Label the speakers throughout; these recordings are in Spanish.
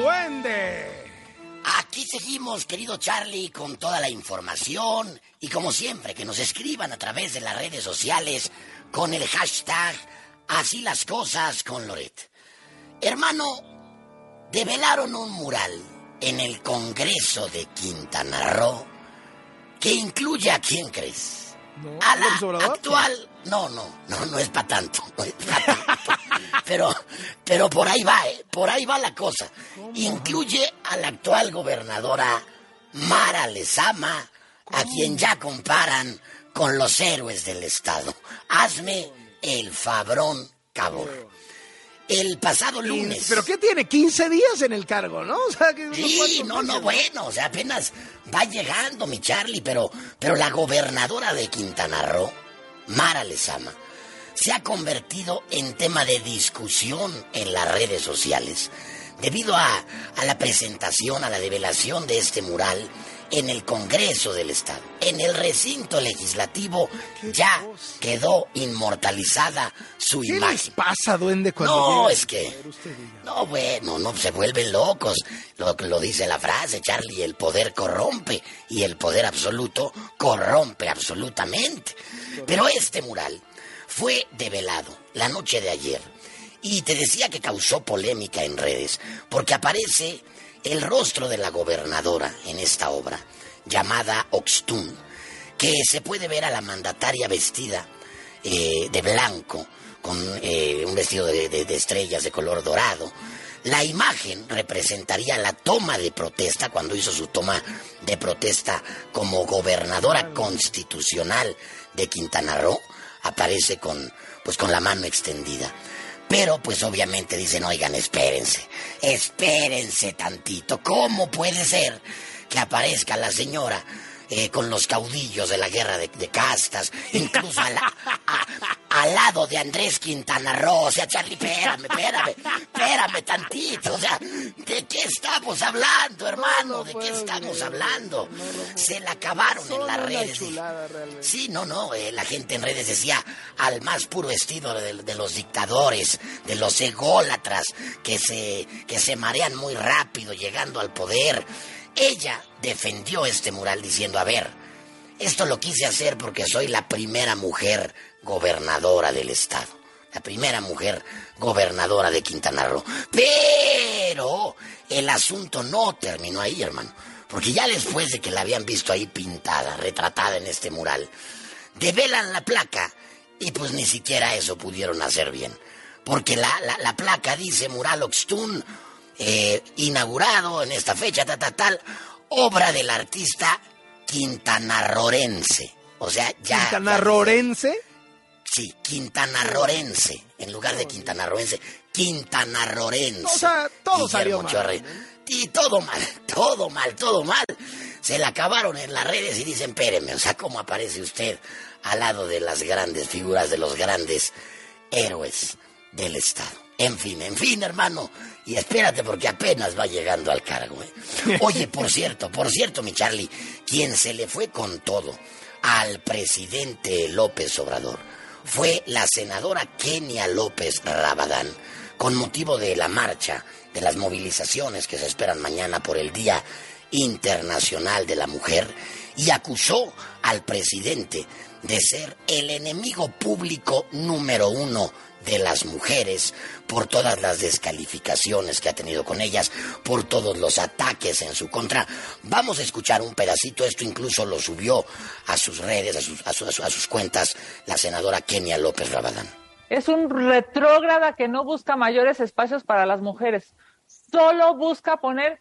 Speaker 1: duende.
Speaker 2: Aquí seguimos, querido Charlie, con toda la información y como siempre, que nos escriban a través de las redes sociales con el hashtag Así las cosas con Loret. Hermano, develaron un mural en el Congreso de Quintana Roo que incluye a quién crees? a la actual. No, no, no, no es para tanto. pero, pero por ahí va, ¿eh? por ahí va la cosa. Incluye a la actual gobernadora Mara Lezama, a quien ya comparan con los héroes del Estado. Hazme el fabrón cabor el pasado lunes.
Speaker 1: ¿Pero qué tiene? 15 días en el cargo, ¿no? O
Speaker 2: sea, que sí, no, no, bueno, o sea, apenas va llegando mi Charlie, pero, pero la gobernadora de Quintana Roo, Mara Lezama, se ha convertido en tema de discusión en las redes sociales debido a, a la presentación, a la develación de este mural en el Congreso del Estado, en el recinto legislativo, ya quedó inmortalizada su
Speaker 1: ¿Qué
Speaker 2: imagen.
Speaker 1: Les pasa, duende, cuando
Speaker 2: No, es que... No, bueno, no, se vuelven locos. Lo, lo dice la frase, Charlie, el poder corrompe y el poder absoluto corrompe absolutamente. Pero este mural fue develado la noche de ayer y te decía que causó polémica en redes porque aparece el rostro de la gobernadora en esta obra, llamada Oxtun, que se puede ver a la mandataria vestida eh, de blanco, con eh, un vestido de, de estrellas de color dorado. La imagen representaría la toma de protesta cuando hizo su toma de protesta como gobernadora constitucional de Quintana Roo. Aparece con, pues, con la mano extendida. Pero pues obviamente dicen, oigan, espérense, espérense tantito. ¿Cómo puede ser que aparezca la señora eh, con los caudillos de la guerra de, castas, incluso al lado de Andrés Quintana Roo. O sea, Charlie, espérame, espérame, espérame tantito. O sea, ¿de qué estamos hablando, hermano? ¿De qué estamos hablando? Se la acabaron en las redes. Sí, no, no, eh, la gente en redes decía al más puro estilo de, los dictadores, de los ególatras que se, que se marean muy rápido llegando al poder. Ella defendió este mural diciendo, a ver, esto lo quise hacer porque soy la primera mujer gobernadora del estado. La primera mujer gobernadora de Quintana Roo. Pero el asunto no terminó ahí, hermano. Porque ya después de que la habían visto ahí pintada, retratada en este mural, develan la placa y pues ni siquiera eso pudieron hacer bien. Porque la, la placa dice Mural Oxtun, eh, inaugurado en esta fecha, tal, tal, tal, obra del artista quintanarrorense. O sea, ya.
Speaker 1: ¿Quintanarrorense?
Speaker 2: Sí, quintanarrorense, en lugar de quintanarroense, quintanarrorense.
Speaker 1: O sea, todo salió mal.
Speaker 2: Y todo mal, todo mal, todo mal. Se la acabaron en las redes y dicen, espéreme, o sea, ¿cómo aparece usted al lado de las grandes figuras, de los grandes héroes del Estado? En fin, en fin, hermano. Y espérate porque apenas va llegando al cargo. ¿eh? Oye, por cierto, por cierto, mi Charlie, quien se le fue con todo al presidente López Obrador fue la senadora Kenia López Rabadán, con motivo de la marcha, de las movilizaciones que se esperan mañana por el Día Internacional de la Mujer, y acusó al presidente de ser el enemigo público número uno de las mujeres, por todas las descalificaciones que ha tenido con ellas, por todos los ataques en su contra. Vamos a escuchar un pedacito, esto incluso lo subió a sus redes, a sus, a sus cuentas, la senadora Kenia López Rabadán.
Speaker 3: Es un retrógrada que no busca mayores espacios para las mujeres, solo busca poner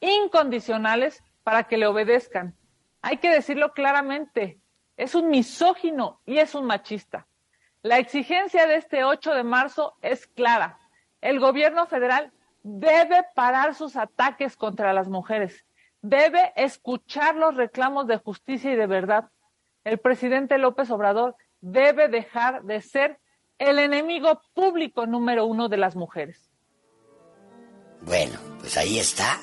Speaker 3: incondicionales para que le obedezcan. Hay que decirlo claramente, es un misógino y es un machista. La exigencia de este 8 de marzo es clara. El gobierno federal debe parar sus ataques contra las mujeres. Debe escuchar los reclamos de justicia y de verdad. El presidente López Obrador debe dejar de ser el enemigo público número uno de las mujeres.
Speaker 2: Bueno, pues ahí está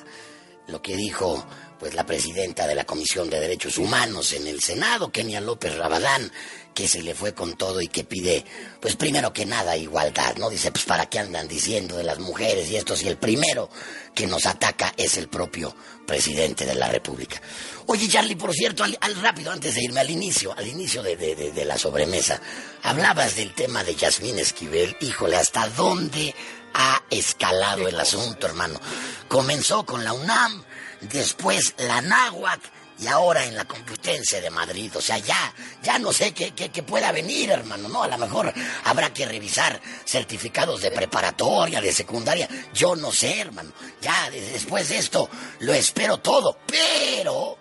Speaker 2: lo que dijo pues la presidenta de la Comisión de Derechos Humanos en el Senado, Kenia López Rabadán, que se le fue con todo y que pide, pues primero que nada, igualdad, ¿no? Dice, pues para qué andan diciendo de las mujeres y esto si el primero que nos ataca es el propio presidente de la República. Oye, Charlie, por cierto, al, rápido, antes de irme al inicio, al inicio de, de la sobremesa, hablabas del tema de Yasmín Esquivel, híjole, ¿hasta dónde ha escalado el asunto, hermano? Comenzó con la UNAM, después la náhuac y ahora en la Complutense de Madrid. O sea, ya, ya no sé qué, qué, pueda venir, hermano, ¿no? A lo mejor habrá que revisar certificados de preparatoria, de secundaria. Yo no sé, hermano. Ya después de esto lo espero todo. Pero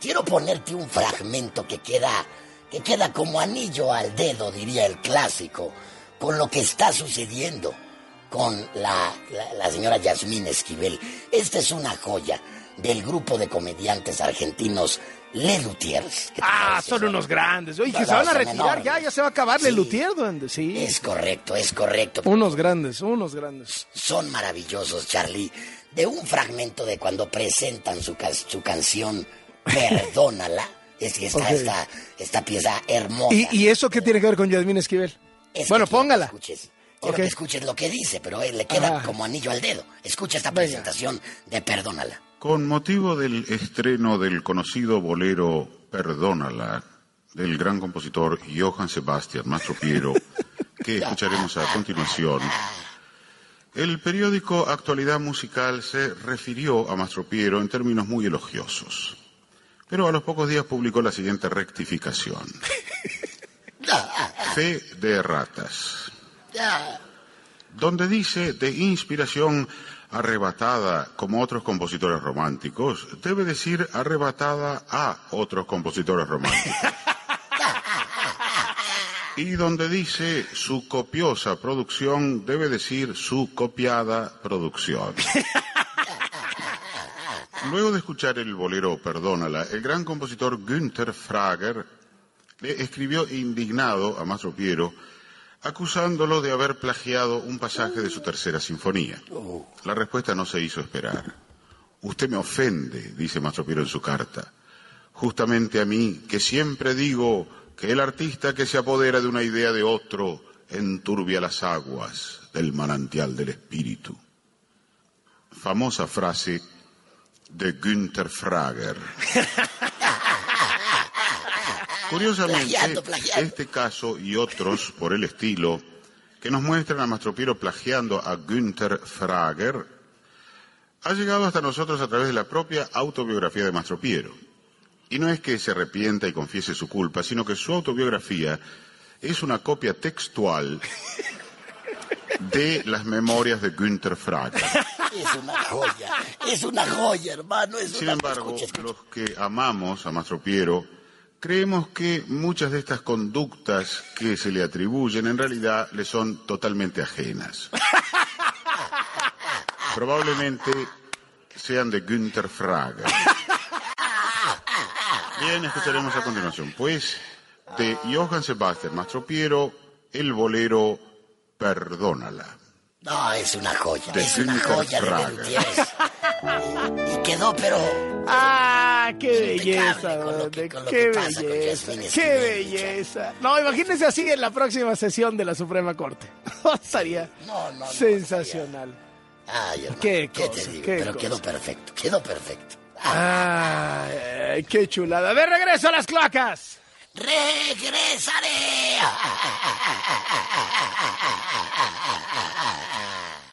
Speaker 2: quiero ponerte un fragmento que queda, que queda como anillo al dedo, diría el clásico, con lo que está sucediendo con la, la, la señora Yasmín Esquivel. Esta es una joya del grupo de comediantes argentinos Le Lutiers.
Speaker 1: Ah, son unos grandes. Oye, que se van a retirar ya, ya se va a acabar Le Lutiers, duende. Sí.
Speaker 2: Es correcto, es correcto.
Speaker 1: Unos grandes, unos grandes.
Speaker 2: Son maravillosos, Charlie. De un fragmento de cuando presentan su, su canción Perdónala. Es que está esta, esta, pieza hermosa.
Speaker 1: ¿Y, eso qué tiene que ver con Yasmín Esquivel? bueno, póngala.
Speaker 2: escuches. Quiero que escuches lo que dice, pero él le queda como anillo al dedo. Escucha esta presentación de Perdónala.
Speaker 4: Con motivo del estreno del conocido bolero Perdónala, del gran compositor Johann Sebastian Mastropiero, que escucharemos a continuación, el periódico Actualidad Musical se refirió a Mastropiero en términos muy elogiosos. Pero a los pocos días publicó la siguiente rectificación. Fe de ratas. Donde dice de inspiración arrebatada como otros compositores románticos, debe decir arrebatada a otros compositores románticos. Y donde dice su copiosa producción, debe decir su copiada producción. Luego de escuchar el bolero Perdónala, el gran compositor Günther Frager le escribió indignado a Mastro Piero acusándolo de haber plagiado un pasaje de su tercera sinfonía. La respuesta no se hizo esperar. Usted me ofende, dice Mastro Piero en su carta, justamente a mí, que siempre digo que el artista que se apodera de una idea de otro enturbia las aguas del manantial del espíritu. Famosa frase de Günther Frager. Curiosamente, este caso y otros por el estilo que nos muestran a Mastropiero plagiando a Günther Frager ha llegado hasta nosotros a través de la propia autobiografía de Mastropiero. Y no es que se arrepienta y confiese su culpa, sino que su autobiografía es una copia textual de las memorias de Günther Frager.
Speaker 2: Es una joya, es una joya, hermano.
Speaker 4: Sin embargo, los que amamos a Mastropiero Creemos que muchas de estas conductas que se le atribuyen en realidad le son totalmente ajenas. Probablemente sean de Günther Frager. Bien, escucharemos a continuación, pues, de Johann Sebastian Mastropiero, el bolero Perdónala.
Speaker 2: No, es una joya, es una joya de y quedó, pero
Speaker 1: ¡Ah, qué belleza! ¡Qué belleza! ¡Qué belleza! No, imagínese así en la próxima sesión de la Suprema Corte. Estaría sensacional.
Speaker 2: Ay, hermano, ¿Qué, te digo? Pero quedó perfecto, quedó perfecto.
Speaker 1: Ay, qué chulada. De regreso a las cloacas.
Speaker 2: Regresaré.